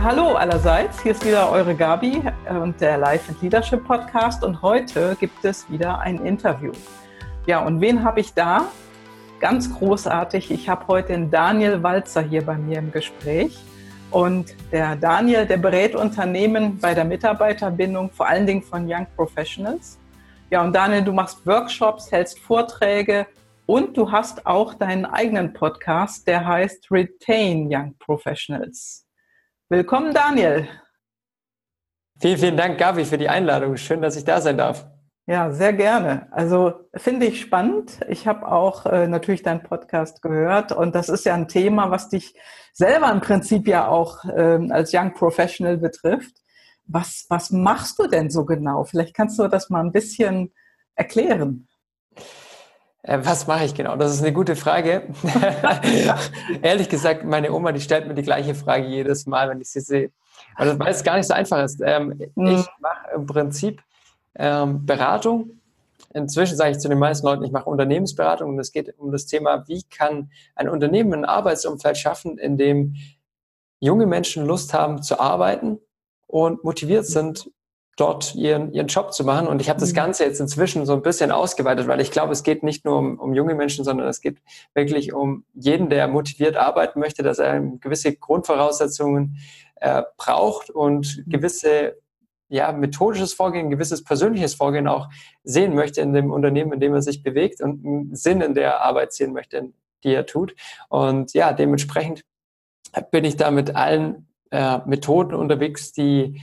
Hallo allerseits. Hier ist wieder eure Gabi und der Life and Leadership Podcast und heute gibt es wieder ein Interview. Ja, und wen habe ich da? Ganz großartig. Ich habe heute den Daniel Walzer hier bei mir im Gespräch. Und der Daniel, der berät Unternehmen bei der Mitarbeiterbindung, vor allen Dingen von Young Professionals. Ja, und Daniel, du machst Workshops, hältst Vorträge und du hast auch deinen eigenen Podcast, der heißt Retain Young Professionals. Willkommen, Daniel. Vielen, vielen Dank, Gabi, für die Einladung. Schön, dass ich da sein darf. Ja, sehr gerne. Also finde ich spannend. Ich habe auch äh, natürlich deinen Podcast gehört und das ist ja ein Thema, was dich selber im Prinzip ja auch ähm, als Young Professional betrifft. Was, was machst du denn so genau? Vielleicht kannst du das mal ein bisschen erklären. Äh, was mache ich genau? Das ist eine gute Frage. Ehrlich gesagt, meine Oma, die stellt mir die gleiche Frage jedes Mal, wenn ich sie sehe. Also, weil es gar nicht so einfach ist. Ähm, mhm. Ich mache im Prinzip ähm, Beratung. Inzwischen sage ich zu den meisten Leuten, ich mache Unternehmensberatung und es geht um das Thema, wie kann ein Unternehmen ein Arbeitsumfeld schaffen, in dem junge Menschen Lust haben zu arbeiten und motiviert sind, dort ihren, ihren Job zu machen. Und ich habe das mhm. Ganze jetzt inzwischen so ein bisschen ausgeweitet, weil ich glaube, es geht nicht nur um, um junge Menschen, sondern es geht wirklich um jeden, der motiviert arbeiten möchte, dass er gewisse Grundvoraussetzungen äh, braucht und mhm. gewisse ja, methodisches Vorgehen, gewisses persönliches Vorgehen auch sehen möchte in dem Unternehmen, in dem er sich bewegt und einen Sinn in der Arbeit sehen möchte, die er tut. Und ja, dementsprechend bin ich da mit allen äh, Methoden unterwegs, die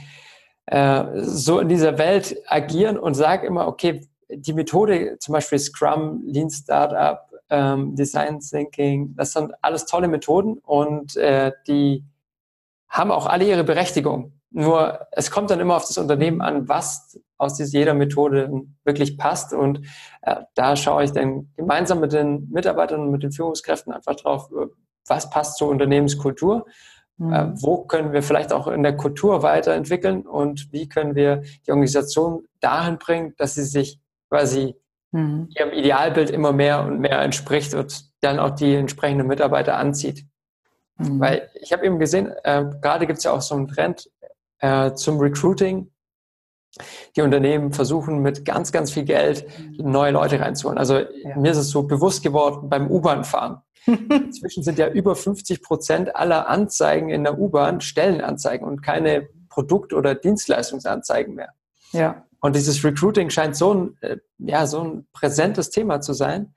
äh, so in dieser Welt agieren und sage immer, okay, die Methode, zum Beispiel Scrum, Lean Startup, ähm, Design Thinking, das sind alles tolle Methoden und äh, die haben auch alle ihre Berechtigung. Nur es kommt dann immer auf das Unternehmen an, was aus jeder Methode wirklich passt. Und äh, da schaue ich dann gemeinsam mit den Mitarbeitern und mit den Führungskräften einfach drauf, äh, was passt zur Unternehmenskultur. Mhm. Wo können wir vielleicht auch in der Kultur weiterentwickeln und wie können wir die Organisation dahin bringen, dass sie sich quasi mhm. ihrem Idealbild immer mehr und mehr entspricht und dann auch die entsprechenden Mitarbeiter anzieht. Mhm. Weil ich habe eben gesehen, äh, gerade gibt es ja auch so einen Trend äh, zum Recruiting. Die Unternehmen versuchen mit ganz, ganz viel Geld neue Leute reinzuholen. Also ja. mir ist es so bewusst geworden beim U-Bahn-Fahren. Inzwischen sind ja über 50 Prozent aller Anzeigen in der U-Bahn Stellenanzeigen und keine Produkt- oder Dienstleistungsanzeigen mehr. Ja. Und dieses Recruiting scheint so ein, äh, ja, so ein präsentes Thema zu sein,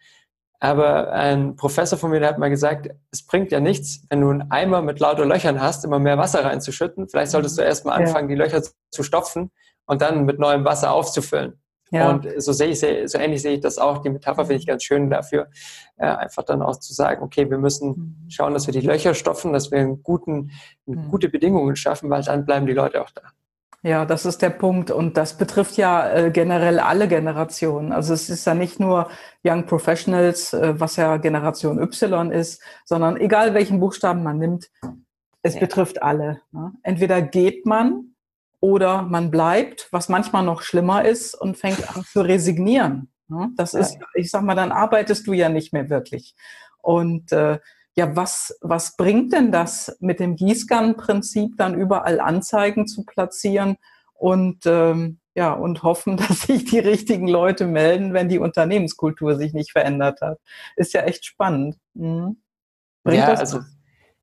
aber ein Professor von mir hat mal gesagt, es bringt ja nichts, wenn du einen Eimer mit lauter Löchern hast, immer mehr Wasser reinzuschütten. Vielleicht solltest du erstmal anfangen, ja. die Löcher zu stopfen und dann mit neuem Wasser aufzufüllen. Ja. Und so sehe ich, so ähnlich sehe ich das auch. Die Metapher finde ich ganz schön dafür, äh, einfach dann auch zu sagen, okay, wir müssen mhm. schauen, dass wir die Löcher stopfen, dass wir einen guten, mhm. gute Bedingungen schaffen, weil dann bleiben die Leute auch da. Ja, das ist der Punkt. Und das betrifft ja äh, generell alle Generationen. Also es ist ja nicht nur Young Professionals, äh, was ja Generation Y ist, sondern egal welchen Buchstaben man nimmt, es ja. betrifft alle. Ne? Entweder geht man oder man bleibt, was manchmal noch schlimmer ist und fängt an zu resignieren. Ne? Das ist, ich sag mal, dann arbeitest du ja nicht mehr wirklich. Und äh, ja, was, was bringt denn das mit dem Gießkannenprinzip dann überall Anzeigen zu platzieren und ähm, ja, und hoffen, dass sich die richtigen Leute melden, wenn die Unternehmenskultur sich nicht verändert hat. Ist ja echt spannend. Mhm. Bringt ja, das also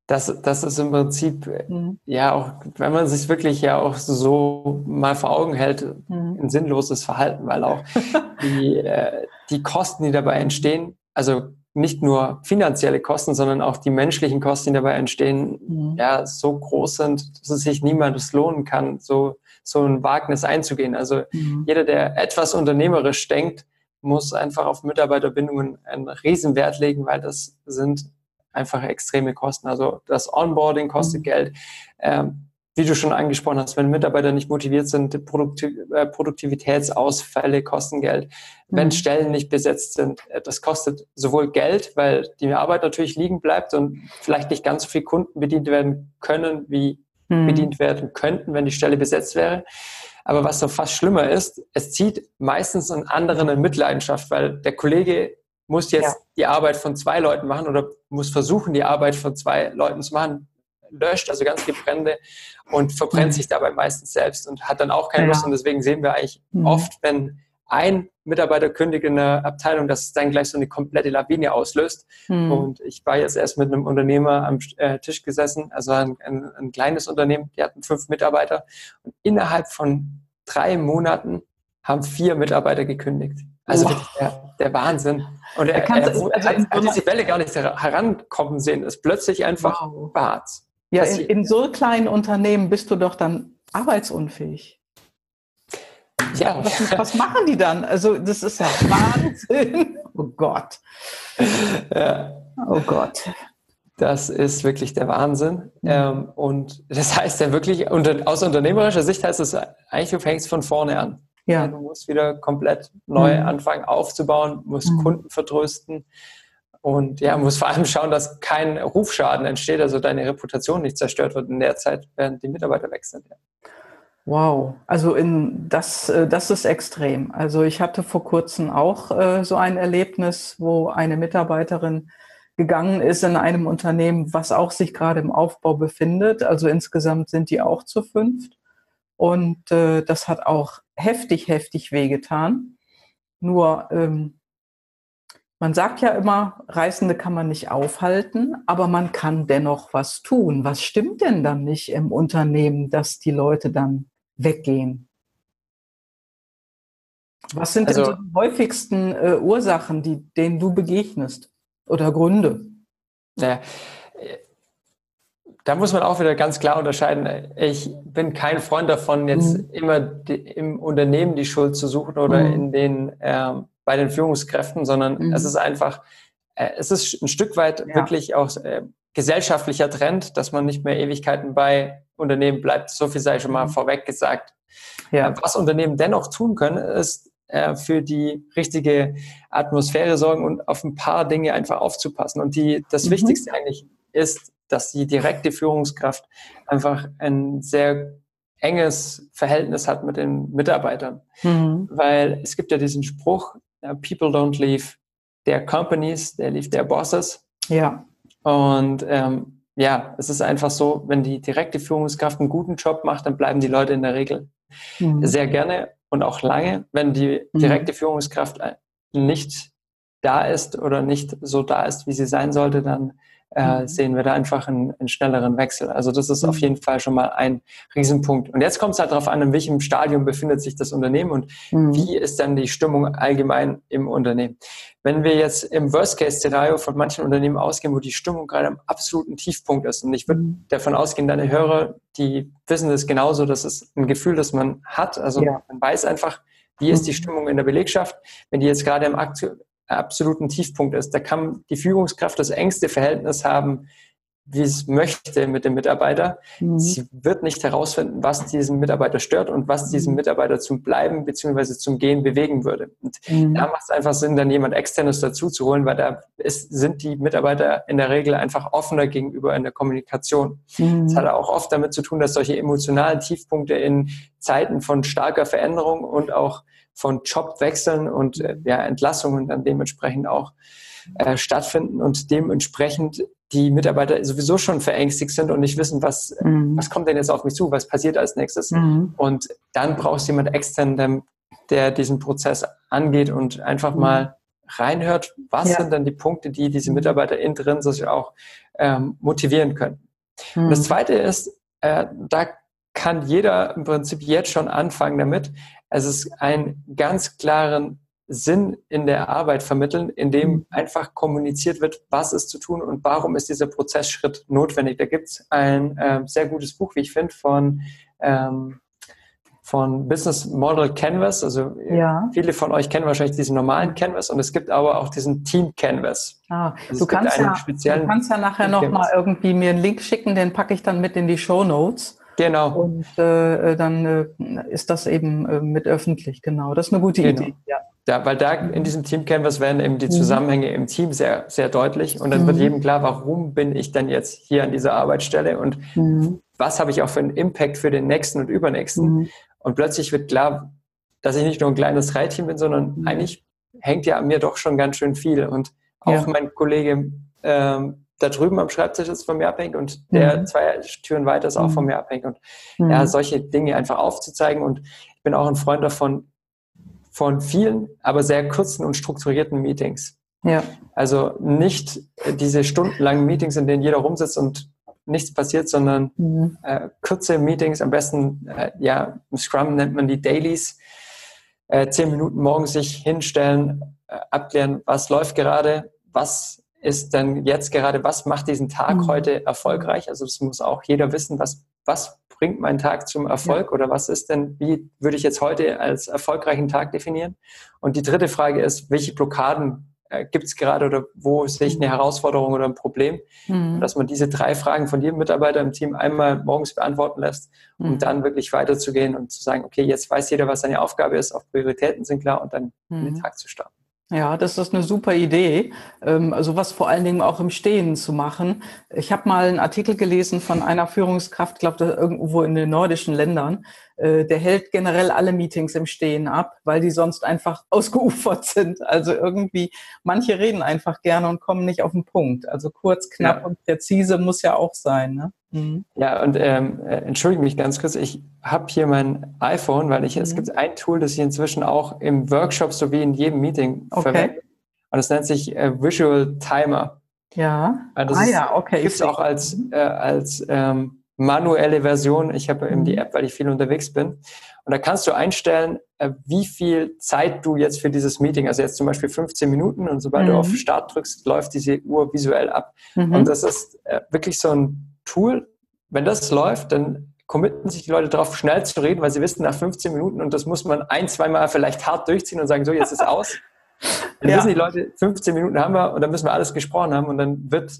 das, das ist im Prinzip, mhm. ja, auch wenn man sich wirklich ja auch so mal vor Augen hält, mhm. ein sinnloses Verhalten, weil auch die, äh, die Kosten, die dabei entstehen, also nicht nur finanzielle Kosten, sondern auch die menschlichen Kosten, die dabei entstehen, mhm. ja, so groß sind, dass es sich niemandem lohnen kann, so, so ein Wagnis einzugehen. Also mhm. jeder, der etwas unternehmerisch denkt, muss einfach auf Mitarbeiterbindungen einen Riesenwert legen, weil das sind einfach extreme Kosten. Also das Onboarding kostet mhm. Geld. Ähm, wie du schon angesprochen hast, wenn Mitarbeiter nicht motiviert sind, Produktiv äh, Produktivitätsausfälle kosten Geld. Mhm. Wenn Stellen nicht besetzt sind, äh, das kostet sowohl Geld, weil die Arbeit natürlich liegen bleibt und vielleicht nicht ganz so viele Kunden bedient werden können, wie mhm. bedient werden könnten, wenn die Stelle besetzt wäre. Aber was so fast schlimmer ist, es zieht meistens einen anderen in Mitleidenschaft, weil der Kollege muss jetzt ja. die Arbeit von zwei Leuten machen oder muss versuchen, die Arbeit von zwei Leuten zu machen löscht, also ganz viele Brände und verbrennt mhm. sich dabei meistens selbst und hat dann auch keine ja. Lust. Und deswegen sehen wir eigentlich mhm. oft, wenn ein Mitarbeiter kündigt in der Abteilung, dass es dann gleich so eine komplette Lawine auslöst. Mhm. Und ich war jetzt erst mit einem Unternehmer am äh, Tisch gesessen, also ein, ein, ein kleines Unternehmen, die hatten fünf Mitarbeiter und innerhalb von drei Monaten haben vier Mitarbeiter gekündigt. Also wow. der, der, Wahnsinn. Und er, er, er, also er hat, hat diese Welle gar nicht herankommen sehen. Es ist plötzlich einfach wow. schwarz. Ja, in, in so kleinen Unternehmen bist du doch dann arbeitsunfähig. Ja. Was, was, machen die dann? Also, das ist ja Wahnsinn. Oh Gott. Ja. Oh Gott. Das ist wirklich der Wahnsinn. Mhm. Ähm, und das heißt ja wirklich, aus unternehmerischer Sicht heißt es eigentlich, du fängst von vorne an. Ja. Du musst wieder komplett neu mhm. anfangen aufzubauen, musst mhm. Kunden vertrösten und ja, musst vor allem schauen, dass kein Rufschaden entsteht, also deine Reputation nicht zerstört wird in der Zeit, während die Mitarbeiter weg sind. Ja. Wow, also in das, äh, das ist extrem. Also ich hatte vor kurzem auch äh, so ein Erlebnis, wo eine Mitarbeiterin gegangen ist in einem Unternehmen, was auch sich gerade im Aufbau befindet. Also insgesamt sind die auch zu fünft. Und äh, das hat auch heftig, heftig wehgetan. Nur, ähm, man sagt ja immer, Reißende kann man nicht aufhalten, aber man kann dennoch was tun. Was stimmt denn dann nicht im Unternehmen, dass die Leute dann weggehen? Was sind also, denn die häufigsten äh, Ursachen, die, denen du begegnest oder Gründe? Naja, da muss man auch wieder ganz klar unterscheiden. Ich bin kein Freund davon, jetzt mhm. immer die, im Unternehmen die Schuld zu suchen oder mhm. in den, äh, bei den Führungskräften, sondern mhm. es ist einfach, äh, es ist ein Stück weit ja. wirklich auch äh, gesellschaftlicher Trend, dass man nicht mehr Ewigkeiten bei Unternehmen bleibt. So viel sei schon mal mhm. vorweg gesagt. Ja. Was Unternehmen dennoch tun können, ist äh, für die richtige Atmosphäre sorgen und auf ein paar Dinge einfach aufzupassen. Und die, das mhm. Wichtigste eigentlich ist, dass die direkte Führungskraft einfach ein sehr enges Verhältnis hat mit den Mitarbeitern. Mhm. Weil es gibt ja diesen Spruch, people don't leave their companies, they leave their bosses. Ja. Und ähm, ja, es ist einfach so, wenn die direkte Führungskraft einen guten Job macht, dann bleiben die Leute in der Regel mhm. sehr gerne und auch lange. Wenn die mhm. direkte. Führungskraft nicht da ist oder nicht so da ist, wie sie sein sollte, dann äh, mhm. sehen wir da einfach einen, einen, schnelleren Wechsel. Also das ist auf mhm. jeden Fall schon mal ein Riesenpunkt. Und jetzt kommt es halt darauf an, in welchem Stadium befindet sich das Unternehmen und mhm. wie ist dann die Stimmung allgemein im Unternehmen. Wenn wir jetzt im Worst-Case-Szenario von manchen Unternehmen ausgehen, wo die Stimmung gerade am absoluten Tiefpunkt ist, und ich würde mhm. davon ausgehen, deine Hörer, die wissen das genauso, das ist ein Gefühl, das man hat. Also ja. man weiß einfach, wie ist die mhm. Stimmung in der Belegschaft. Wenn die jetzt gerade im absoluten Tiefpunkt ist. Da kann die Führungskraft das engste Verhältnis haben, wie es möchte mit dem Mitarbeiter. Mhm. Sie wird nicht herausfinden, was diesen Mitarbeiter stört und was diesen mhm. Mitarbeiter zum Bleiben bzw. zum Gehen bewegen würde. Und mhm. da macht es einfach Sinn, dann jemand Externes dazu zu holen, weil da ist, sind die Mitarbeiter in der Regel einfach offener gegenüber in der Kommunikation. Mhm. Das hat auch oft damit zu tun, dass solche emotionalen Tiefpunkte in Zeiten von starker Veränderung und auch von Jobwechseln und äh, ja, Entlassungen dann dementsprechend auch äh, stattfinden und dementsprechend die Mitarbeiter sowieso schon verängstigt sind und nicht wissen, was, mhm. was kommt denn jetzt auf mich zu, was passiert als nächstes. Mhm. Und dann brauchst du jemand extern, der, der, diesen Prozess angeht und einfach mhm. mal reinhört, was ja. sind dann die Punkte, die diese Mitarbeiter innen drin sich auch ähm, motivieren können. Und das mhm. Zweite ist, äh, da kann jeder im Prinzip jetzt schon anfangen damit, es ist einen ganz klaren Sinn in der Arbeit vermitteln, in dem mhm. einfach kommuniziert wird, was ist zu tun und warum ist dieser Prozessschritt notwendig. Da gibt es ein äh, sehr gutes Buch, wie ich finde, von, ähm, von Business Model Canvas. Also ja. viele von euch kennen wahrscheinlich diesen normalen Canvas und es gibt aber auch diesen Team Canvas. Ah, also du, kannst ja, du kannst ja nachher nochmal irgendwie mir einen Link schicken, den packe ich dann mit in die Show Notes. Genau. Und äh, dann äh, ist das eben äh, mit öffentlich, genau. Das ist eine gute genau. Idee. Ja. Ja. weil da in diesem Team Canvas werden eben die mhm. Zusammenhänge im Team sehr, sehr deutlich und dann mhm. wird jedem klar, warum bin ich denn jetzt hier an dieser Arbeitsstelle und mhm. was habe ich auch für einen Impact für den nächsten und übernächsten. Mhm. Und plötzlich wird klar, dass ich nicht nur ein kleines Reitteam bin, sondern mhm. eigentlich hängt ja an mir doch schon ganz schön viel. Und auch ja. mein Kollege ähm, da drüben am Schreibtisch ist von mir abhängig und der mhm. zwei Türen weiter ist auch von mir abhängig. Und ja, solche Dinge einfach aufzuzeigen. Und ich bin auch ein Freund davon, von vielen, aber sehr kurzen und strukturierten Meetings. Ja. Also nicht diese stundenlangen Meetings, in denen jeder rumsitzt und nichts passiert, sondern mhm. äh, kurze Meetings, am besten, äh, ja, im Scrum nennt man die Dailies, äh, zehn Minuten morgens sich hinstellen, äh, abklären, was läuft gerade, was ist denn jetzt gerade, was macht diesen Tag mhm. heute erfolgreich? Also das muss auch jeder wissen, was, was bringt mein Tag zum Erfolg ja. oder was ist denn, wie würde ich jetzt heute als erfolgreichen Tag definieren? Und die dritte Frage ist, welche Blockaden äh, gibt es gerade oder wo sehe ich eine Herausforderung oder ein Problem? Mhm. Dass man diese drei Fragen von jedem Mitarbeiter im Team einmal morgens beantworten lässt, um mhm. dann wirklich weiterzugehen und zu sagen, okay, jetzt weiß jeder, was seine Aufgabe ist, auch Prioritäten sind klar und dann mhm. in den mhm. Tag zu starten. Ja, das ist eine super Idee, ähm, also was vor allen Dingen auch im Stehen zu machen. Ich habe mal einen Artikel gelesen von einer Führungskraft, glaube irgendwo in den nordischen Ländern, äh, der hält generell alle Meetings im Stehen ab, weil die sonst einfach ausgeufert sind. Also irgendwie, manche reden einfach gerne und kommen nicht auf den Punkt. Also kurz, knapp ja. und präzise muss ja auch sein. Ne? Mhm. Ja, und ähm, äh, entschuldige mich ganz kurz, ich habe hier mein iPhone, weil ich, mhm. es gibt ein Tool, das ich inzwischen auch im Workshop sowie in jedem Meeting okay. verwende. Und das nennt sich äh, Visual Timer. Ja. Also ah ja, okay. Gibt es auch als, äh, als ähm, manuelle Version. Ich habe eben die mhm. App, weil ich viel unterwegs bin. Und da kannst du einstellen, äh, wie viel Zeit du jetzt für dieses Meeting, also jetzt zum Beispiel 15 Minuten und sobald mhm. du auf Start drückst, läuft diese Uhr visuell ab. Mhm. Und das ist äh, wirklich so ein Tool. Wenn das läuft, dann committen sich die Leute darauf, schnell zu reden, weil sie wissen, nach 15 Minuten, und das muss man ein, zweimal vielleicht hart durchziehen und sagen, so, jetzt ist aus. Dann ja. wissen die Leute, 15 Minuten haben wir und dann müssen wir alles gesprochen haben und dann wird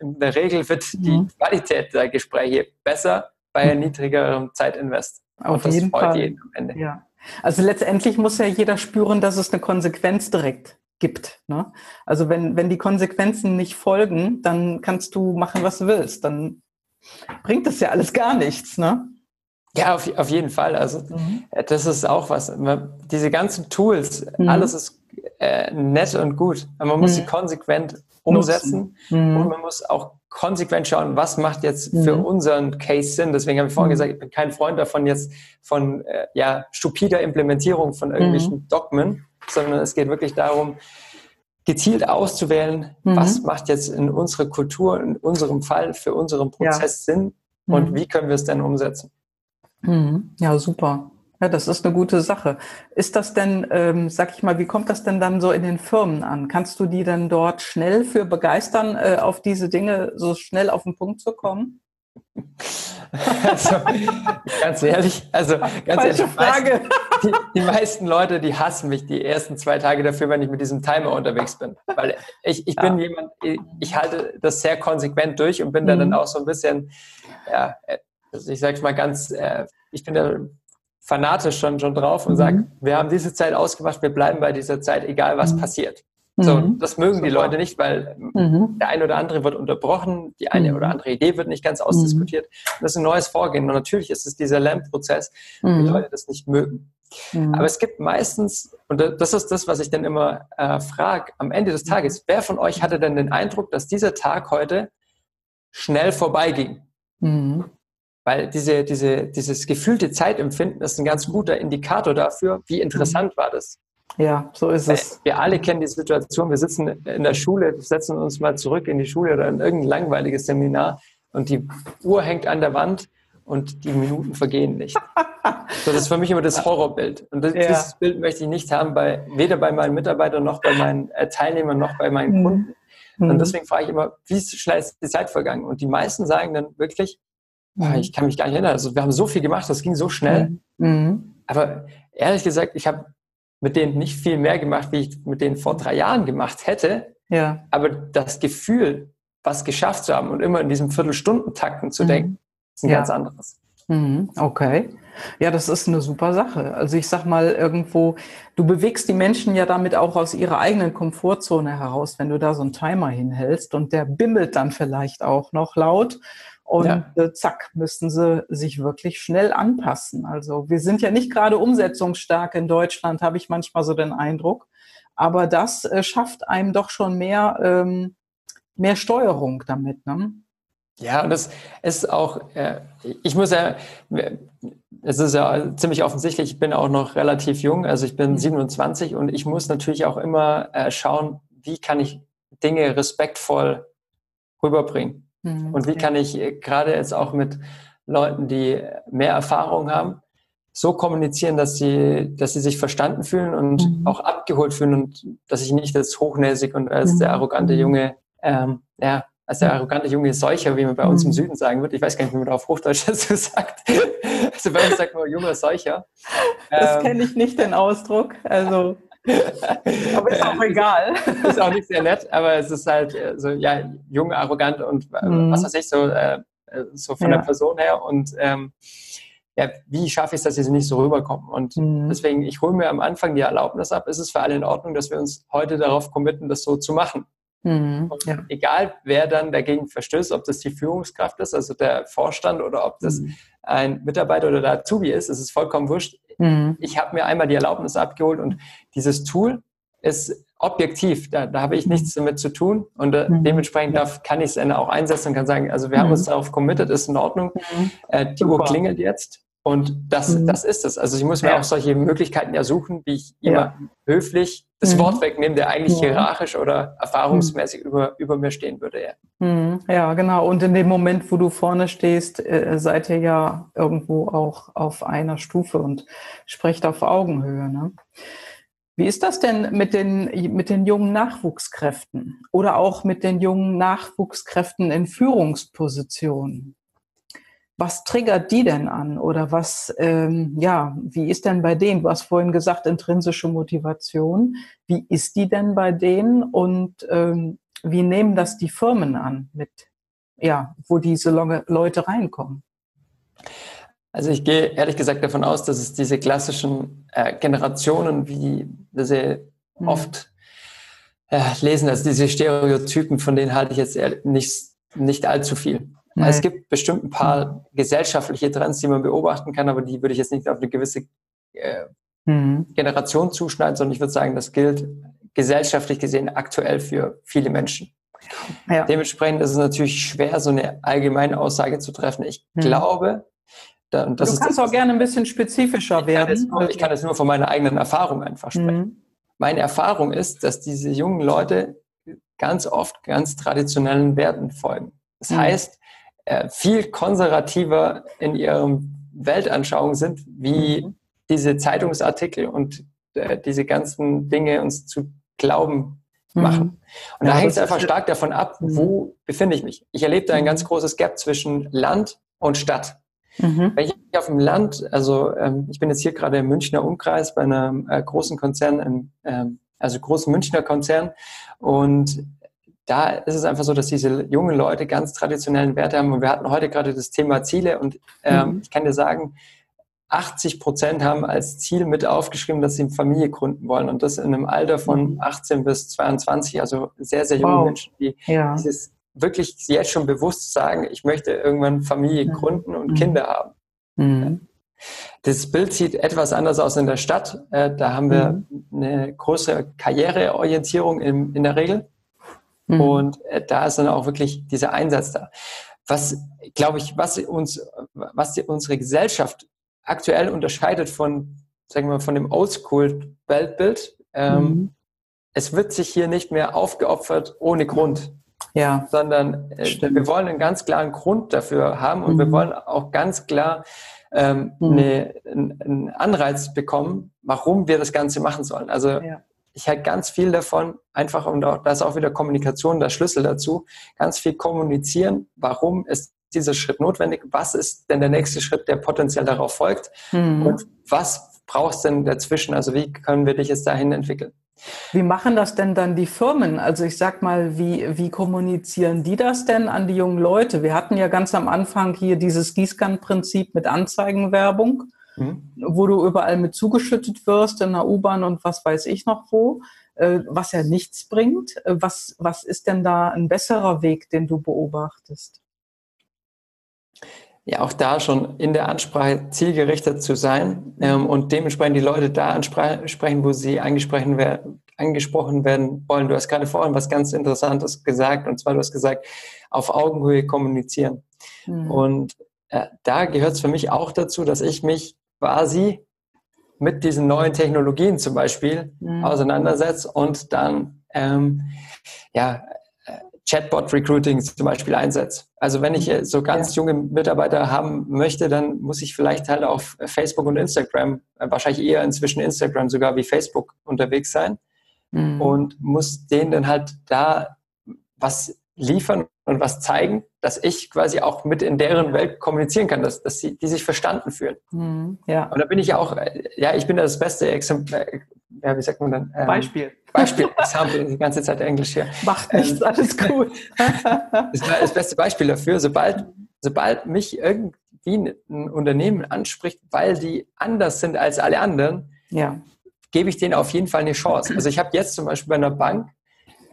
in der Regel wird die mhm. Qualität der Gespräche besser bei mhm. niedrigerem Zeitinvest. Auf jeden Fall. Jeden am Ende. Ja. Also letztendlich muss ja jeder spüren, dass es eine Konsequenz direkt gibt. Ne? Also wenn, wenn die Konsequenzen nicht folgen, dann kannst du machen, was du willst. Dann bringt das ja alles gar nichts. Ne? Ja, auf, auf jeden Fall. Also mhm. Äh, das ist auch was. Diese ganzen Tools, mhm. alles ist äh, nett und gut. Aber man muss mhm. sie konsequent umsetzen mhm. und man muss auch konsequent schauen, was macht jetzt für mhm. unseren Case Sinn. Deswegen habe ich vorhin mhm. gesagt, ich bin kein Freund davon jetzt von äh, ja, stupider Implementierung von irgendwelchen. Dogmen, sondern es geht wirklich darum, gezielt auszuwählen, mhm. was macht jetzt in unserer Kultur, in unserem Fall für unseren Prozess ja. Sinn und mhm. wie können wir es denn umsetzen. Ja, super. Ja, das ist eine gute Sache. Ist das denn, ähm, sag ich mal, wie kommt das denn dann so in den Firmen an? Kannst du die denn dort schnell für begeistern, äh, auf diese Dinge so schnell auf den Punkt zu kommen? Also, ganz ehrlich, also ganz Falsche ehrlich, Frage. Die, die, meisten Leute, die hassen mich die ersten zwei Tage dafür, wenn ich mit diesem Timer unterwegs bin. Weil ich, ich ja. bin jemand, ich, ich, halte das sehr konsequent durch und bin mhm. da dann auch so ein bisschen, ja, also ich sag's mal ganz, äh, ich bin da fanatisch schon, schon drauf und mhm. sagt, wir haben diese Zeit ausgemacht, wir bleiben bei dieser Zeit, egal was mhm. passiert. So, mhm. das mögen Super. die Leute nicht, weil mhm. der eine oder andere wird unterbrochen, die eine mhm. oder andere Idee wird nicht ganz mhm. ausdiskutiert. das ist ein neues Vorgehen. Und natürlich ist es dieser Lernprozess, mhm. die Leute das nicht mögen. Mhm. Aber es gibt meistens, und das ist das, was ich dann immer äh, frage, am Ende des Tages, wer von euch hatte denn den Eindruck, dass dieser Tag heute schnell vorbeiging? Weil diese, diese, dieses gefühlte Zeitempfinden ist ein ganz guter Indikator dafür, wie interessant war das. Ja, so ist es. Wir alle kennen die Situation, wir sitzen in der Schule, setzen uns mal zurück in die Schule oder in irgendein langweiliges Seminar und die Uhr hängt an der Wand und die Minuten vergehen nicht. das ist für mich immer das Horrorbild. Und das, ja. dieses Bild möchte ich nicht haben, bei, weder bei meinen Mitarbeitern noch bei meinen äh, Teilnehmern noch bei meinen mhm. Kunden. Und mhm. deswegen frage ich immer, wie schnell ist die Zeit vergangen? Und die meisten sagen dann wirklich, mhm. ich kann mich gar nicht erinnern. Also wir haben so viel gemacht, das ging so schnell. Mhm. Aber ehrlich gesagt, ich habe mit denen nicht viel mehr gemacht, wie ich mit denen vor drei Jahren gemacht hätte. Ja. Aber das Gefühl, was geschafft zu haben und immer in diesem Viertelstundentakten zu mhm. denken, ist ein ja. ganz anderes. Mhm. Okay. Ja, das ist eine super Sache. Also ich sag mal irgendwo, du bewegst die Menschen ja damit auch aus ihrer eigenen Komfortzone heraus, wenn du da so einen Timer hinhältst und der bimmelt dann vielleicht auch noch laut und ja. äh, zack, müssten sie sich wirklich schnell anpassen. Also wir sind ja nicht gerade umsetzungsstark in Deutschland, habe ich manchmal so den Eindruck. Aber das äh, schafft einem doch schon mehr, ähm, mehr Steuerung damit. Ne? Ja, und das ist auch, äh, ich muss ja, es ist ja ziemlich offensichtlich, ich bin auch noch relativ jung, also ich bin 27 mhm. und ich muss natürlich auch immer äh, schauen, wie kann ich Dinge respektvoll rüberbringen. Mhm, und wie kann ich äh, gerade jetzt auch mit Leuten, die mehr Erfahrung haben, so kommunizieren, dass sie, dass sie sich verstanden fühlen und mhm. auch abgeholt fühlen und dass ich nicht als hochnäsig und als der arrogante Junge ähm, ja, als der arrogante junge Seucher, wie man bei uns im mhm. Süden sagen würde. Ich weiß gar nicht, wie man da auf Hochdeutsch dazu sagt. Also bei uns sagt man junger Seucher. Das ähm, kenne ich nicht, den Ausdruck. Also, aber ist auch egal. Ist auch nicht sehr nett, aber es ist halt äh, so, ja, jung, arrogant und äh, mhm. was weiß ich, so, äh, so von ja. der Person her. Und ähm, ja, wie schaffe ich es, dass sie nicht so rüberkommen? Und mhm. deswegen, ich hole mir am Anfang die Erlaubnis ab. Ist es für alle in Ordnung, dass wir uns heute darauf committen, das so zu machen? Mhm, ja. Egal, wer dann dagegen verstößt, ob das die Führungskraft ist, also der Vorstand oder ob das mhm. ein Mitarbeiter oder der Azubi ist, es ist vollkommen wurscht. Mhm. Ich habe mir einmal die Erlaubnis abgeholt und dieses Tool ist objektiv, da, da habe ich nichts damit zu tun und äh, mhm. dementsprechend darf, kann ich es auch einsetzen und kann sagen, also wir haben mhm. uns darauf committed, ist in Ordnung, mhm. äh, die Super. Uhr klingelt jetzt und das, mhm. das ist es. Also ich muss mir ja. auch solche Möglichkeiten ja suchen, wie ich immer ja. höflich das mhm. Wort wegnehme, der eigentlich ja. hierarchisch oder erfahrungsmäßig mhm. über, über mir stehen würde. Ja. Mhm. ja, genau. Und in dem Moment, wo du vorne stehst, äh, seid ihr ja irgendwo auch auf einer Stufe und sprecht auf Augenhöhe. Ne? Wie ist das denn mit den, mit den jungen Nachwuchskräften oder auch mit den jungen Nachwuchskräften in Führungspositionen? Was triggert die denn an oder was, ähm, ja, wie ist denn bei denen? Du hast vorhin gesagt, intrinsische Motivation. Wie ist die denn bei denen und ähm, wie nehmen das die Firmen an mit, ja, wo diese Leute reinkommen? Also ich gehe ehrlich gesagt davon aus, dass es diese klassischen äh, Generationen, wie wir sie hm. oft äh, lesen, also diese Stereotypen, von denen halte ich jetzt nicht, nicht allzu viel. Nee. Es gibt bestimmt ein paar gesellschaftliche Trends, die man beobachten kann, aber die würde ich jetzt nicht auf eine gewisse äh, mhm. Generation zuschneiden, sondern ich würde sagen, das gilt gesellschaftlich gesehen aktuell für viele Menschen. Ja. Dementsprechend ist es natürlich schwer, so eine allgemeine Aussage zu treffen. Ich mhm. glaube, da, du kannst das, auch gerne ein bisschen spezifischer ich werden. Kann nur, ich kann es nur von meiner eigenen Erfahrung einfach sprechen. Mhm. Meine Erfahrung ist, dass diese jungen Leute ganz oft ganz traditionellen Werten folgen. Das mhm. heißt, äh, viel konservativer in ihrem Weltanschauung sind, wie mhm. diese Zeitungsartikel und äh, diese ganzen Dinge uns zu glauben machen. Mhm. Und ja, da hängt es einfach stark davon ab, mhm. wo befinde ich mich. Ich erlebe da ein ganz mhm. großes Gap zwischen Land und Stadt. Mhm. Wenn ich auf dem Land, also ähm, ich bin jetzt hier gerade im Münchner Umkreis bei einem äh, großen Konzern, im, ähm, also großen Münchner Konzern und da ist es einfach so, dass diese jungen Leute ganz traditionellen Werte haben. Und wir hatten heute gerade das Thema Ziele und ähm, mhm. ich kann dir sagen, 80 Prozent haben als Ziel mit aufgeschrieben, dass sie eine Familie gründen wollen und das in einem Alter von 18 mhm. bis 22, also sehr, sehr junge wow. Menschen, die ja. dieses wirklich jetzt schon bewusst sagen, ich möchte irgendwann Familie mhm. gründen und mhm. Kinder haben. Mhm. Das Bild sieht etwas anders aus in der Stadt. Äh, da haben wir mhm. eine große Karriereorientierung in, in der Regel. Mhm. Und äh, da ist dann auch wirklich dieser Einsatz da. Was, glaube ich, was uns, was unsere Gesellschaft aktuell unterscheidet von, sagen wir mal, von dem Oldschool-Weltbild, ähm, mhm. es wird sich hier nicht mehr aufgeopfert ohne Grund. Ja. Sondern äh, wir wollen einen ganz klaren Grund dafür haben und mhm. wir wollen auch ganz klar ähm, mhm. eine, einen Anreiz bekommen, warum wir das Ganze machen sollen. Also ja ich halte ganz viel davon, einfach und da ist auch wieder Kommunikation der Schlüssel dazu, ganz viel kommunizieren, warum ist dieser Schritt notwendig, was ist denn der nächste Schritt, der potenziell darauf folgt mhm. und was brauchst du denn dazwischen, also wie können wir dich jetzt dahin entwickeln. Wie machen das denn dann die Firmen? Also ich sag mal, wie, wie kommunizieren die das denn an die jungen Leute? Wir hatten ja ganz am Anfang hier dieses Gießkannenprinzip mit Anzeigenwerbung mhm. wo du überall mit zugeschüttet wirst in der U-Bahn und was weiß ich noch wo, äh, was ja nichts bringt. Äh, was, was ist denn da ein besserer Weg, den du beobachtest? ja auch da schon in der Ansprache zielgerichtet zu sein ähm, und dementsprechend die Leute da ansprechen, wo sie angesprochen werden, angesprochen werden wollen. Du hast gerade vorhin was ganz Interessantes gesagt und zwar du hast gesagt, auf Augenhöhe kommunizieren. Mhm. Und äh, da gehört es für mich auch dazu, dass ich mich quasi mit diesen neuen Technologien zum Beispiel mhm. auseinandersetze und dann ähm, ja, Chatbot-Recruiting zum Beispiel einsetze. Also wenn ich äh, so ganz junge Mitarbeiter haben möchte, dann muss ich vielleicht halt auf Facebook und Instagram, äh, wahrscheinlich eher inzwischen Instagram sogar wie Facebook unterwegs sein mhm. und muss denen dann halt da was liefern und was zeigen, dass ich quasi auch mit in deren Welt kommunizieren kann, dass, dass sie, die sich verstanden fühlen. Mhm, ja. Und da bin ich ja auch, äh, ja, ich bin das beste Exemplar, ja, wie sagt man dann? Ähm, Beispiel. Beispiel, Example, die ganze Zeit Englisch hier. Macht nichts, ähm, alles gut. das das beste Beispiel dafür. Sobald, sobald mich irgendwie ein Unternehmen anspricht, weil die anders sind als alle anderen, ja. gebe ich denen auf jeden Fall eine Chance. Also ich habe jetzt zum Beispiel bei einer Bank,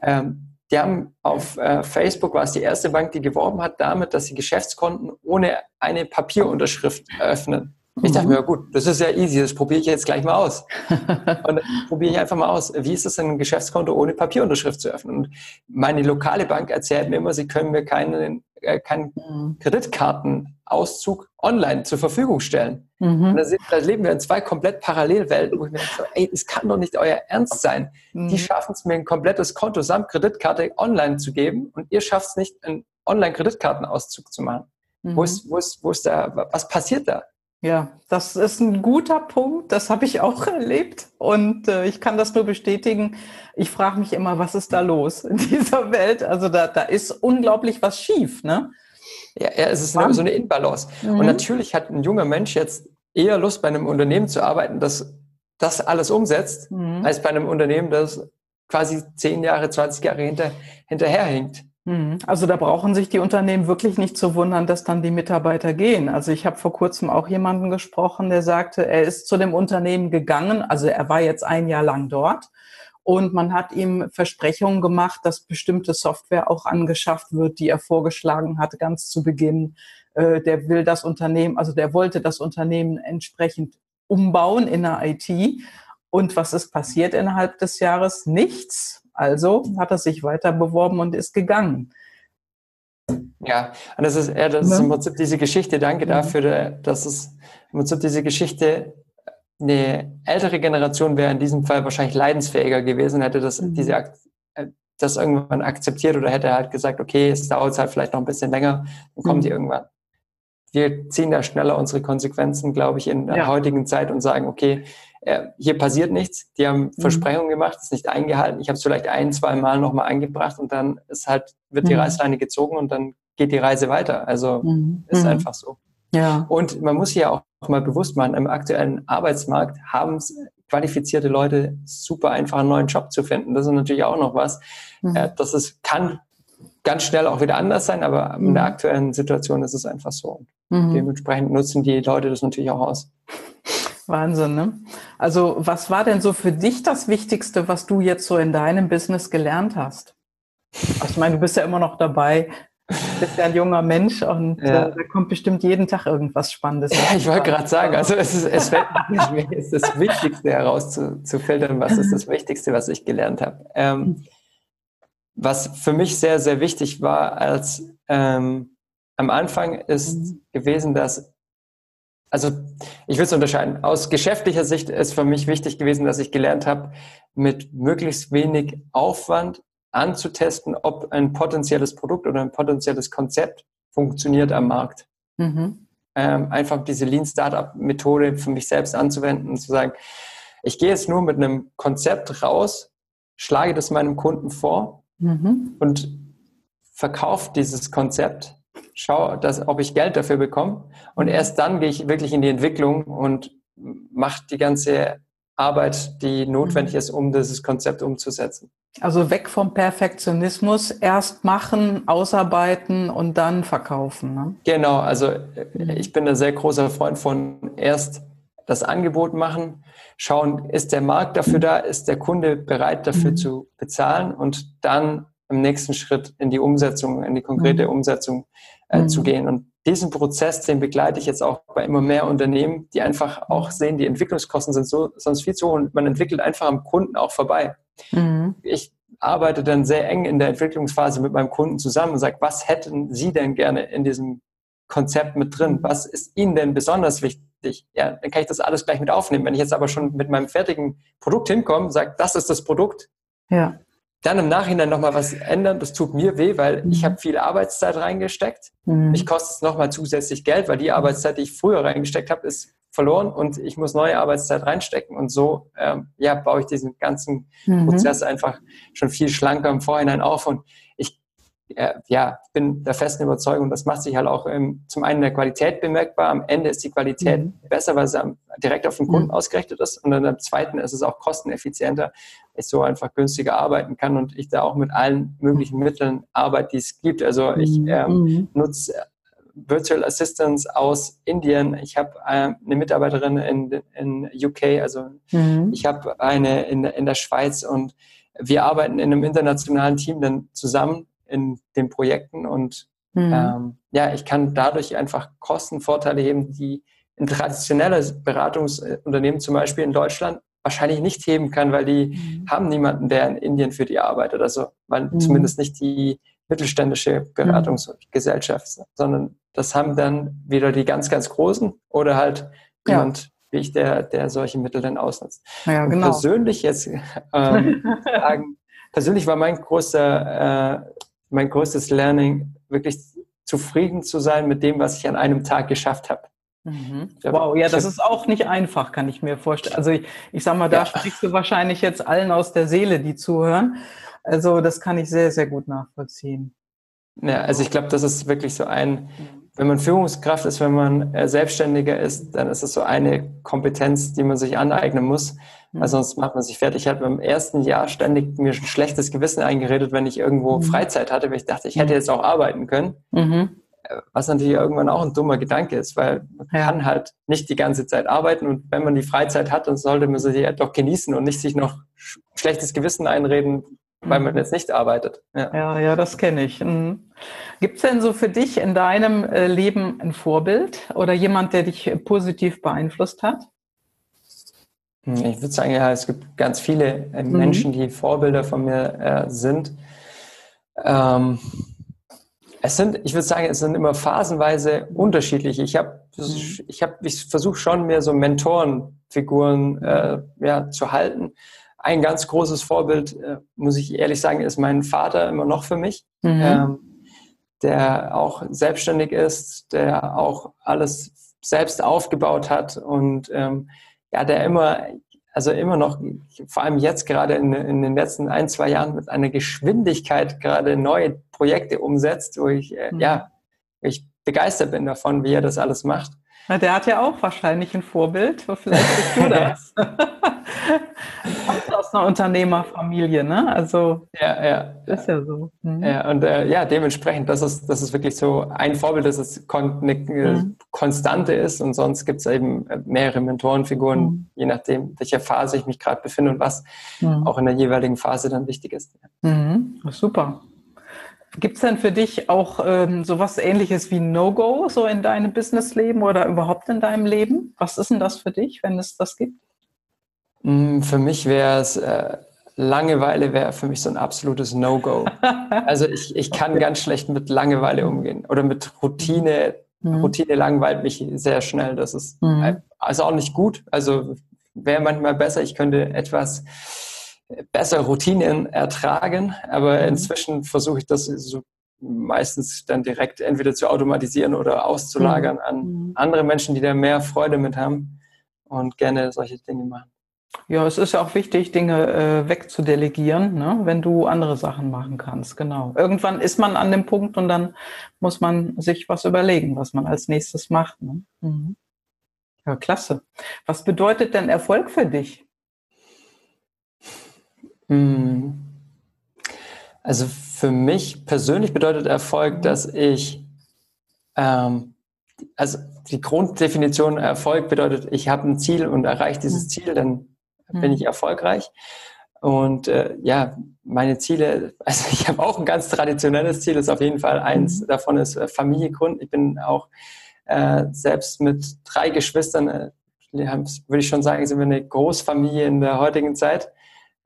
ähm, die haben auf äh, Facebook, war es die erste Bank, die geworben hat damit, dass sie Geschäftskonten ohne eine Papierunterschrift eröffnen. Ich dachte mhm. mir, gut, das ist ja easy, das probiere ich jetzt gleich mal aus. und dann probiere ich einfach mal aus, wie ist es denn, ein Geschäftskonto ohne Papierunterschrift zu öffnen? Und meine lokale Bank erzählt mir immer, sie können mir keinen, äh, keinen mhm. Kreditkartenauszug online zur Verfügung stellen. Mhm. Und da, sind, da, leben wir in zwei komplett Parallelwelten, wo ich mir denke, ey, das kann doch nicht euer Ernst sein. Mhm. Die schaffen es mir, ein komplettes Konto samt Kreditkarte online zu geben und ihr schafft es nicht, einen Online-Kreditkartenauszug zu machen. Wo, ist, wo, ist, wo ist da, was passiert da? Ja, das ist ein guter Punkt. Das habe ich auch erlebt und äh, ich kann das nur bestätigen. Ich frage mich immer, was ist da los in dieser Welt? Also da, da ist unglaublich was schief, ne? Ja, ja es ist eine, so eine Inbalance. Mhm. Und natürlich hat ein junger Mensch jetzt eher Lust, bei einem Unternehmen zu arbeiten, das das alles umsetzt, mhm. als bei einem Unternehmen, das quasi zehn Jahre, 20 Jahre hinter, hinterherhinkt. Mhm. Also da brauchen sich die Unternehmen wirklich nicht zu wundern, dass dann die Mitarbeiter gehen. Also ich habe vor kurzem auch jemanden gesprochen, der sagte, er ist zu dem Unternehmen gegangen, also er war jetzt ein Jahr lang dort und man hat ihm Versprechungen gemacht, dass bestimmte Software auch angeschafft wird, die er vorgeschlagen hatte ganz zu Beginn. Äh, der will das Unternehmen, also der wollte das Unternehmen entsprechend umbauen in der IT. Und was ist passiert innerhalb des Jahres? Nichts also hat er sich weiter beworben und ist gegangen. Ja, und das ist, ja, das ist im Prinzip diese Geschichte, danke mhm. dafür, dass es im Prinzip diese Geschichte, eine ältere Generation wäre in diesem Fall wahrscheinlich leidensfähiger gewesen, hätte das, mhm. diese, äh, das irgendwann akzeptiert oder hätte halt gesagt, okay, es dauert halt vielleicht noch ein bisschen länger, dann kommen mhm. die irgendwann. Wir ziehen da schneller unsere Konsequenzen, glaube ich, in der ja. heutigen Zeit und sagen, okay, äh, hier passiert nichts, die haben mhm. Versprechungen gemacht, ist nicht eingehalten. Ich habe es vielleicht ein, zwei Mal nochmal angebracht und dann ist halt, wird die mhm. Reißleine gezogen und dann geht die Reise weiter. Also mhm. ist einfach so. Ja. Und man muss hier auch mal bewusst machen, im aktuellen Arbeitsmarkt haben qualifizierte Leute super einfach einen neuen Job zu finden. Das ist natürlich auch noch was. Mhm. Äh, das ist, kann ganz schnell auch wieder anders sein, aber in der aktuellen Situation ist es einfach so. Mhm. Dementsprechend nutzen die Leute das natürlich auch aus. Wahnsinn, ne? Also, was war denn so für dich das Wichtigste, was du jetzt so in deinem Business gelernt hast? Also, ich meine, du bist ja immer noch dabei, bist ja ein junger Mensch und ja. äh, da kommt bestimmt jeden Tag irgendwas Spannendes. Ja, ich wollte gerade sagen, also es ist, es ist das Wichtigste herauszufiltern, was ist das Wichtigste, was ich gelernt habe. Ähm, was für mich sehr, sehr wichtig war als ähm, am Anfang ist mhm. gewesen, dass also ich will es unterscheiden. Aus geschäftlicher Sicht ist für mich wichtig gewesen, dass ich gelernt habe, mit möglichst wenig Aufwand anzutesten, ob ein potenzielles Produkt oder ein potenzielles Konzept funktioniert am Markt. Mhm. Ähm, einfach diese Lean Startup Methode für mich selbst anzuwenden und zu sagen, ich gehe jetzt nur mit einem Konzept raus, schlage das meinem Kunden vor mhm. und verkaufe dieses Konzept schaue, dass, ob ich Geld dafür bekomme. Und mhm. erst dann gehe ich wirklich in die Entwicklung und mache die ganze Arbeit, die notwendig mhm. ist, um dieses Konzept umzusetzen. Also weg vom Perfektionismus, erst machen, ausarbeiten und dann verkaufen. Ne? Genau, also äh, mhm. ich bin ein sehr großer Freund von erst das Angebot machen, schauen, ist der Markt dafür da, ist der Kunde bereit dafür mhm. zu bezahlen und dann im nächsten Schritt in die Umsetzung, in die konkrete mhm. Umsetzung äh, mhm. zu gehen. Und diesen Prozess, den begleite ich jetzt auch bei immer mehr Unternehmen, die einfach auch sehen, die Entwicklungskosten sind so, sonst viel zu hoch und man entwickelt einfach am Kunden auch vorbei. Mhm. Ich arbeite dann sehr eng in der Entwicklungsphase mit meinem Kunden zusammen und sage, was hätten Sie denn gerne in diesem Konzept mit drin? Was ist Ihnen denn besonders wichtig? Ja, dann kann ich das alles gleich mit aufnehmen. Wenn ich jetzt aber schon mit meinem fertigen Produkt hinkomme, sage, das ist das Produkt, ja dann im Nachhinein nochmal was ändern, das tut mir weh, weil mhm. ich habe viel Arbeitszeit reingesteckt. Mhm. Mich kostet es nochmal zusätzlich Geld, weil die Arbeitszeit, die ich früher reingesteckt habe, ist verloren und ich muss neue Arbeitszeit reinstecken. Und so ähm, ja, baue ich diesen ganzen mhm. Prozess einfach schon viel schlanker im Vorhinein auf. Und ich äh, ja, bin der festen Überzeugung, das macht sich halt auch ähm, zum einen der Qualität bemerkbar. Am Ende ist die Qualität mhm. besser, weil sie direkt auf den Kunden mhm. ausgerichtet ist. Und dann am zweiten ist es auch kosteneffizienter, ich so einfach günstiger arbeiten kann und ich da auch mit allen möglichen Mitteln arbeite, die es gibt. Also ich mhm. ähm, mhm. nutze Virtual Assistants aus Indien. Ich habe äh, eine Mitarbeiterin in, in UK, also mhm. ich habe eine in, in der Schweiz und wir arbeiten in einem internationalen Team dann zusammen in den Projekten und mhm. ähm, ja, ich kann dadurch einfach Kostenvorteile heben, die ein traditionelles Beratungsunternehmen zum Beispiel in Deutschland wahrscheinlich nicht heben kann, weil die mhm. haben niemanden, der in Indien für die arbeitet. Also weil mhm. zumindest nicht die mittelständische Beratungsgesellschaft, sondern das haben dann wieder die ganz, ganz Großen oder halt ja. jemand wie ich, der, der solche Mittel dann ausnutzt. Ja, genau. persönlich jetzt ähm, sagen, persönlich war mein größter, äh, mein größtes Learning, wirklich zufrieden zu sein mit dem, was ich an einem Tag geschafft habe. Mhm. Wow, ja, das ist auch nicht einfach, kann ich mir vorstellen. Also ich, ich sag mal, da ja. sprichst du wahrscheinlich jetzt allen aus der Seele, die zuhören. Also das kann ich sehr, sehr gut nachvollziehen. Ja, also ich glaube, das ist wirklich so ein, wenn man Führungskraft ist, wenn man äh, Selbstständiger ist, dann ist es so eine Kompetenz, die man sich aneignen muss, weil mhm. sonst macht man sich fertig. Ich hatte beim ersten Jahr ständig mir ein schlechtes Gewissen eingeredet, wenn ich irgendwo mhm. Freizeit hatte, weil ich dachte, ich hätte mhm. jetzt auch arbeiten können. Mhm. Äh, was natürlich irgendwann auch ein dummer Gedanke ist, weil man kann halt nicht die ganze Zeit arbeiten und wenn man die Freizeit hat, dann sollte man sie ja doch genießen und nicht sich noch schlechtes Gewissen einreden, weil man jetzt nicht arbeitet. Ja, ja, ja das kenne ich. Mhm. Gibt es denn so für dich in deinem äh, Leben ein Vorbild oder jemand, der dich positiv beeinflusst hat? Hm, ich würde sagen, ja, es gibt ganz viele äh, mhm. Menschen, die Vorbilder von mir äh, sind. Ähm, es sind, ich würde sagen, es sind immer phasenweise unterschiedlich. Ich habe, mhm. ich habe, ich versuche schon mir so Mentorenfiguren äh, ja, zu halten. Ein ganz großes Vorbild, äh, muss ich ehrlich sagen, ist mein Vater immer noch für mich, mhm. ähm, der auch selbstständig ist, der auch alles selbst aufgebaut hat und ähm, ja, der immer also immer noch, vor allem jetzt gerade in, in, den letzten ein, zwei Jahren mit einer Geschwindigkeit gerade neue Projekte umsetzt, wo ich, äh, mhm. ja, ich begeistert bin davon, wie er das alles macht. Na, der hat ja auch wahrscheinlich ein Vorbild, vielleicht bist du das. aus einer Unternehmerfamilie, ne? Also ja, ja, ist ja so. Mhm. Ja, und äh, ja, dementsprechend, das ist, das ist wirklich so ein Vorbild, dass es kon eine mhm. Konstante ist und sonst gibt es eben mehrere Mentorenfiguren, mhm. je nachdem, welcher Phase ich mich gerade befinde und was mhm. auch in der jeweiligen Phase dann wichtig ist. Mhm. Super. Gibt es denn für dich auch ähm, sowas ähnliches wie No-Go so in deinem Businessleben oder überhaupt in deinem Leben? Was ist denn das für dich, wenn es das gibt? Mm, für mich wäre es, äh, Langeweile wäre für mich so ein absolutes No-Go. also ich, ich kann okay. ganz schlecht mit Langeweile umgehen oder mit Routine. Mhm. Routine langweilt mich sehr schnell. Das ist mhm. also auch nicht gut. Also wäre manchmal besser, ich könnte etwas besser Routinen ertragen, aber mhm. inzwischen versuche ich das so meistens dann direkt entweder zu automatisieren oder auszulagern mhm. an mhm. andere Menschen, die da mehr Freude mit haben und gerne solche Dinge machen. Ja, es ist ja auch wichtig, Dinge äh, wegzudelegieren, ne? wenn du andere Sachen machen kannst. Genau. Irgendwann ist man an dem Punkt und dann muss man sich was überlegen, was man als nächstes macht. Ne? Mhm. Ja, klasse. Was bedeutet denn Erfolg für dich? Hm. Also für mich persönlich bedeutet Erfolg, dass ich, ähm, also die Grunddefinition Erfolg bedeutet, ich habe ein Ziel und erreiche dieses mhm. Ziel, dann bin ich mhm. erfolgreich. Und äh, ja, meine Ziele, also ich habe auch ein ganz traditionelles Ziel, ist auf jeden Fall eins mhm. davon ist äh, Familie gründen. Ich bin auch äh, selbst mit drei Geschwistern, äh, würde ich schon sagen, sind wir eine Großfamilie in der heutigen Zeit.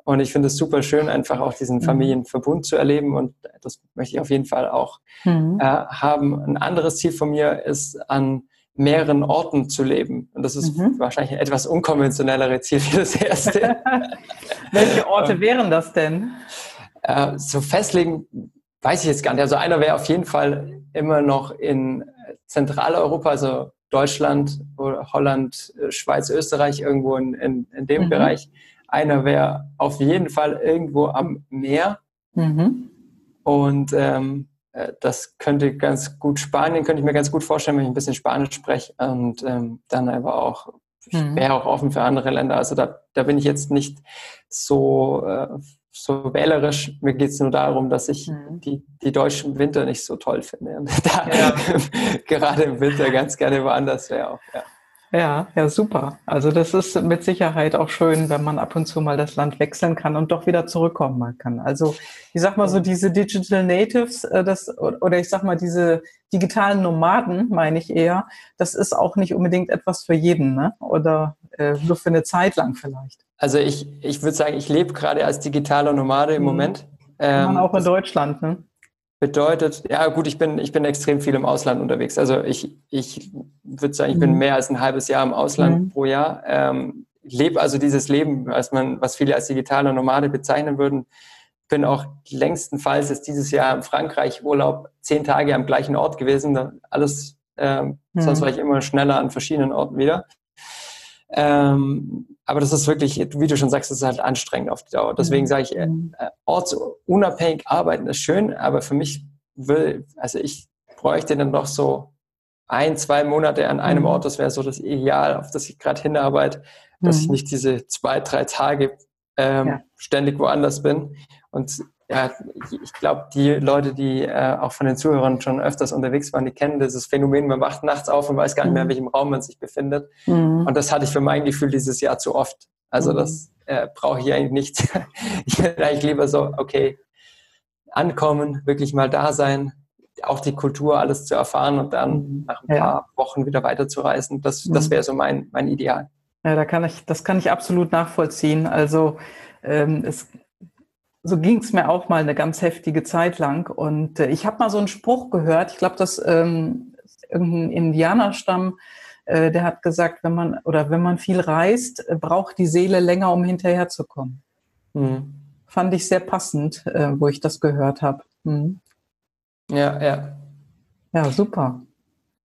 Und ich finde es super schön, einfach auch diesen mhm. Familienverbund zu erleben. Und das möchte ich auf jeden Fall auch mhm. äh, haben. Ein anderes Ziel von mir ist, an mehreren Orten zu leben. Und das ist mhm. wahrscheinlich ein etwas unkonventionellere Ziel wie das erste. Welche Orte wären das denn? Äh, so festlegen weiß ich jetzt gar nicht. Also einer wäre auf jeden Fall immer noch in Zentraleuropa, also Deutschland, Holland, Schweiz, Österreich, irgendwo in, in, in dem mhm. Bereich. Einer wäre auf jeden Fall irgendwo am Meer. Mhm. Und ähm, äh, das könnte ganz gut Spanien, könnte ich mir ganz gut vorstellen, wenn ich ein bisschen Spanisch spreche. Und ähm, dann aber auch, ich mhm. wäre auch offen für andere Länder. Also da, da bin ich jetzt nicht so, äh, so wählerisch. Mir geht es nur darum, dass ich mhm. die, die deutschen Winter nicht so toll finde. Und da ja. gerade im Winter ganz gerne woanders wäre auch. Ja. Ja, ja, super. Also das ist mit Sicherheit auch schön, wenn man ab und zu mal das Land wechseln kann und doch wieder zurückkommen kann. Also ich sag mal so diese Digital Natives, äh, das oder ich sag mal diese digitalen Nomaden, meine ich eher, das ist auch nicht unbedingt etwas für jeden, ne? Oder äh, nur für eine Zeit lang vielleicht. Also ich, ich würde sagen, ich lebe gerade als digitaler Nomade im mhm. Moment. Ähm, auch in Deutschland, ne? Bedeutet, ja gut, ich bin, ich bin extrem viel im Ausland unterwegs. Also ich, ich würde sagen, ich bin mhm. mehr als ein halbes Jahr im Ausland mhm. pro Jahr. Ähm, lebe also dieses Leben, was man, was viele als digitale Nomade bezeichnen würden. Bin auch längstenfalls ist dieses Jahr in Frankreich Urlaub zehn Tage am gleichen Ort gewesen. Alles, ähm, mhm. sonst war ich immer schneller an verschiedenen Orten wieder. Ähm, aber das ist wirklich, wie du schon sagst, das ist halt anstrengend auf die Dauer. Deswegen mhm. sage ich, äh, mhm. äh, ortsunabhängig arbeiten ist schön, aber für mich will, also ich bräuchte dann doch so ein, zwei Monate an einem mhm. Ort, das wäre so das Ideal, auf das ich gerade hinarbeite, dass ich nicht diese zwei, drei Tage ähm, ja. ständig woanders bin. Und ja, ich glaube, die Leute, die äh, auch von den Zuhörern schon öfters unterwegs waren, die kennen dieses Phänomen, man wacht nachts auf und weiß gar nicht mehr, in mhm. welchem Raum man sich befindet. Mhm. Und das hatte ich für mein Gefühl dieses Jahr zu oft. Also mhm. das äh, brauche ich eigentlich nicht. ich will eigentlich lieber so, okay, ankommen, wirklich mal da sein, auch die Kultur, alles zu erfahren und dann mhm. nach ein paar Wochen wieder weiterzureisen. Das, das wäre so mein, mein Ideal. Ja, da kann ich, das kann ich absolut nachvollziehen. Also ähm, es so ging es mir auch mal eine ganz heftige Zeit lang. Und äh, ich habe mal so einen Spruch gehört, ich glaube, dass ähm, irgendein Indianerstamm, äh, der hat gesagt, wenn man oder wenn man viel reist, äh, braucht die Seele länger, um hinterherzukommen. Mhm. Fand ich sehr passend, äh, wo ich das gehört habe. Mhm. Ja, ja. Ja, super.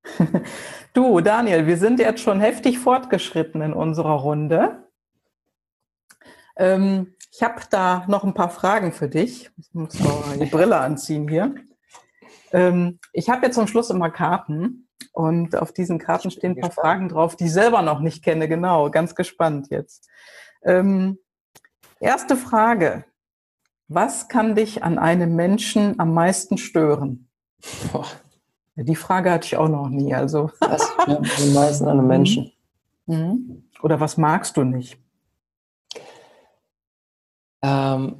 du, Daniel, wir sind jetzt schon heftig fortgeschritten in unserer Runde. Ähm, ich habe da noch ein paar Fragen für dich. Ich muss mal die Brille anziehen hier. Ähm, ich habe jetzt zum Schluss immer Karten und auf diesen Karten stehen ein paar gespannt. Fragen drauf, die ich selber noch nicht kenne. Genau, ganz gespannt jetzt. Ähm, erste Frage. Was kann dich an einem Menschen am meisten stören? Boah. Die Frage hatte ich auch noch nie. Also. Was am meisten an einem Menschen? Mhm. Oder was magst du nicht? Ähm,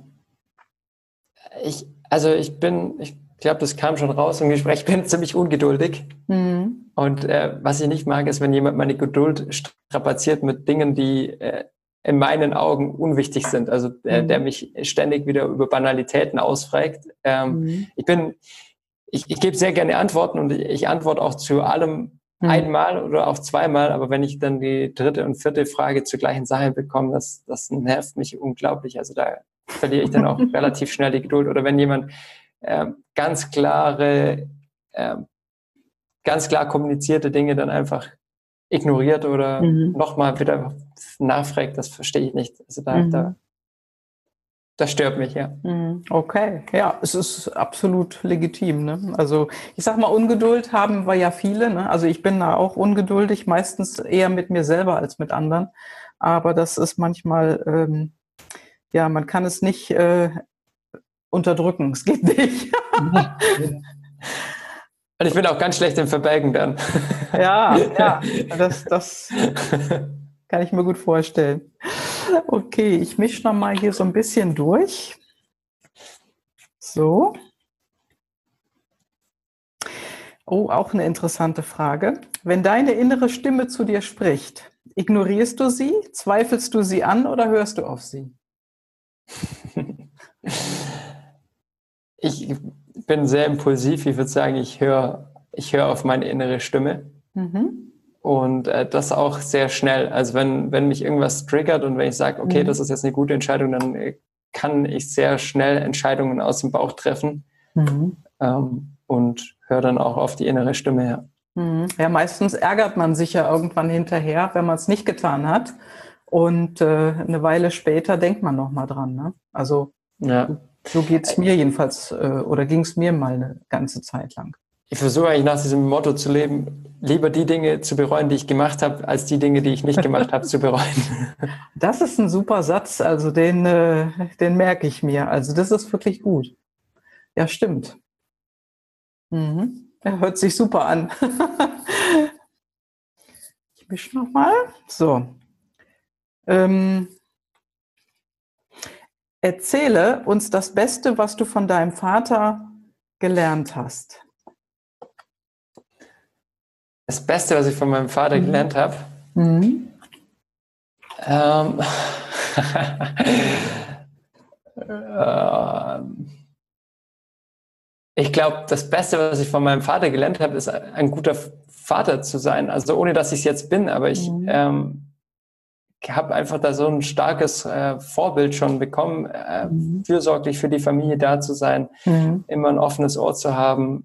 ich, also ich bin, ich glaube, das kam schon raus im Gespräch, ich bin ziemlich ungeduldig. Mhm. Und äh, was ich nicht mag, ist, wenn jemand meine Geduld strapaziert mit Dingen, die äh, in meinen Augen unwichtig sind. Also äh, mhm. der mich ständig wieder über Banalitäten ausfragt. Ähm, mhm. Ich bin, ich, ich gebe sehr gerne Antworten und ich, ich antworte auch zu allem mhm. einmal oder auch zweimal, aber wenn ich dann die dritte und vierte Frage zur gleichen Sache bekomme, das, das nervt mich unglaublich. Also da verliere ich dann auch relativ schnell die Geduld. Oder wenn jemand äh, ganz klare, äh, ganz klar kommunizierte Dinge dann einfach ignoriert oder mhm. nochmal wieder nachfragt, das verstehe ich nicht. Also da, mhm. da das stört mich, ja. Mhm. Okay, ja, es ist absolut legitim. Ne? Also ich sag mal, Ungeduld haben wir ja viele. Ne? Also ich bin da auch ungeduldig, meistens eher mit mir selber als mit anderen. Aber das ist manchmal, ähm, ja, man kann es nicht äh, unterdrücken. Es geht nicht. Und ich bin auch ganz schlecht im Verbergen dann. Ja, ja, das, das kann ich mir gut vorstellen. Okay, ich mische noch mal hier so ein bisschen durch. So. Oh, auch eine interessante Frage. Wenn deine innere Stimme zu dir spricht, ignorierst du sie, zweifelst du sie an oder hörst du auf sie? Ich bin sehr impulsiv. Ich würde sagen, ich höre ich höre auf meine innere Stimme. Mhm. Und äh, das auch sehr schnell. Also wenn, wenn mich irgendwas triggert und wenn ich sage, okay, mhm. das ist jetzt eine gute Entscheidung, dann äh, kann ich sehr schnell Entscheidungen aus dem Bauch treffen mhm. ähm, und höre dann auch auf die innere Stimme her. Mhm. Ja, meistens ärgert man sich ja irgendwann hinterher, wenn man es nicht getan hat. Und äh, eine Weile später denkt man nochmal dran. Ne? Also ja. so geht es mir jedenfalls äh, oder ging es mir mal eine ganze Zeit lang ich versuche eigentlich nach diesem Motto zu leben, lieber die Dinge zu bereuen, die ich gemacht habe, als die Dinge, die ich nicht gemacht habe, zu bereuen. Das ist ein super Satz, also den, äh, den merke ich mir. Also das ist wirklich gut. Ja, stimmt. Mhm. Er hört sich super an. ich mische nochmal. So. Ähm, erzähle uns das Beste, was du von deinem Vater gelernt hast. Das Beste, was ich von meinem Vater mhm. gelernt habe. Mhm. Ähm, ähm, ich glaube, das Beste, was ich von meinem Vater gelernt habe, ist ein guter Vater zu sein. Also ohne, dass ich es jetzt bin, aber ich mhm. ähm, habe einfach da so ein starkes äh, Vorbild schon bekommen, äh, mhm. fürsorglich für die Familie da zu sein, mhm. immer ein offenes Ohr zu haben.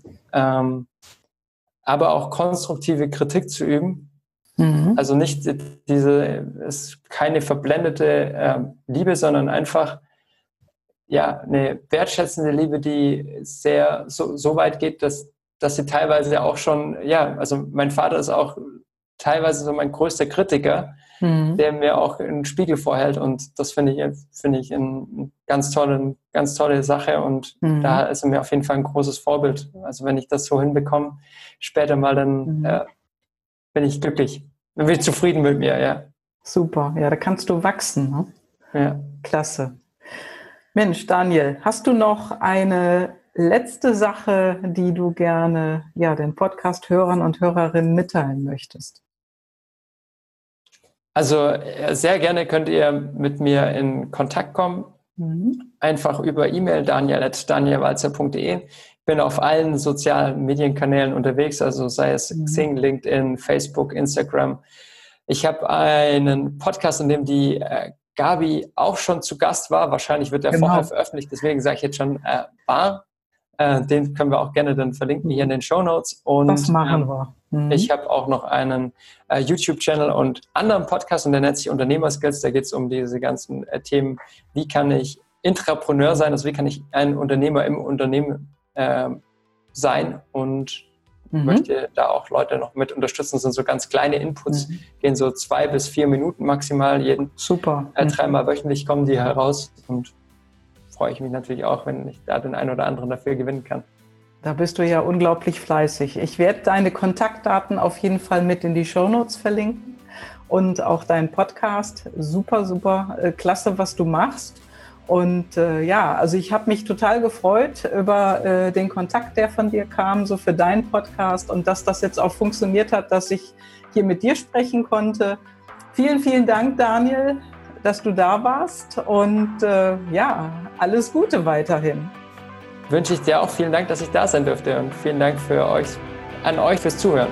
Aber auch konstruktive Kritik zu üben. Mhm. Also nicht diese, ist keine verblendete äh, Liebe, sondern einfach ja eine wertschätzende Liebe, die sehr so, so weit geht, dass, dass sie teilweise auch schon, ja, also mein Vater ist auch teilweise so mein größter Kritiker, mhm. der mir auch einen Spiegel vorhält. Und das finde ich, finde ich eine ganz tolle, ganz tolle Sache. Und mhm. da ist er mir auf jeden Fall ein großes Vorbild. Also wenn ich das so hinbekomme, später mal, dann mhm. äh, bin ich glücklich. Dann bin ich zufrieden mit mir, ja. Super, ja, da kannst du wachsen. Ne? Ja. Klasse. Mensch, Daniel, hast du noch eine letzte Sache, die du gerne ja, den Podcast-Hörern und Hörerinnen mitteilen möchtest? Also äh, sehr gerne könnt ihr mit mir in Kontakt kommen. Mhm. Einfach über E-Mail daniel.danielwalzer.de. Ich bin auf allen sozialen Medienkanälen unterwegs, also sei es mhm. Xing, LinkedIn, Facebook, Instagram. Ich habe einen Podcast, in dem die äh, Gabi auch schon zu Gast war. Wahrscheinlich wird der genau. vorher veröffentlicht, deswegen sage ich jetzt schon äh, war. Äh, den können wir auch gerne dann verlinken hier in den Show Notes. Und, das machen ähm, wir. Mhm. Ich habe auch noch einen äh, YouTube-Channel und anderen Podcast und der nennt sich Unternehmerskills. Da geht es um diese ganzen äh, Themen, wie kann ich Intrapreneur sein, also wie kann ich ein Unternehmer im Unternehmen äh, sein und mhm. möchte da auch Leute noch mit unterstützen. Das sind so ganz kleine Inputs, mhm. gehen so zwei bis vier Minuten maximal jeden. Super. Äh, dreimal wöchentlich kommen die heraus und freue ich mich natürlich auch, wenn ich da den einen oder anderen dafür gewinnen kann. Da bist du ja unglaublich fleißig. Ich werde deine Kontaktdaten auf jeden Fall mit in die Show Notes verlinken und auch deinen Podcast. Super, super äh, klasse, was du machst. Und äh, ja, also ich habe mich total gefreut über äh, den Kontakt, der von dir kam, so für deinen Podcast und dass das jetzt auch funktioniert hat, dass ich hier mit dir sprechen konnte. Vielen, vielen Dank, Daniel, dass du da warst und äh, ja, alles Gute weiterhin wünsche ich dir auch vielen Dank, dass ich da sein durfte und vielen Dank für euch, an euch fürs Zuhören.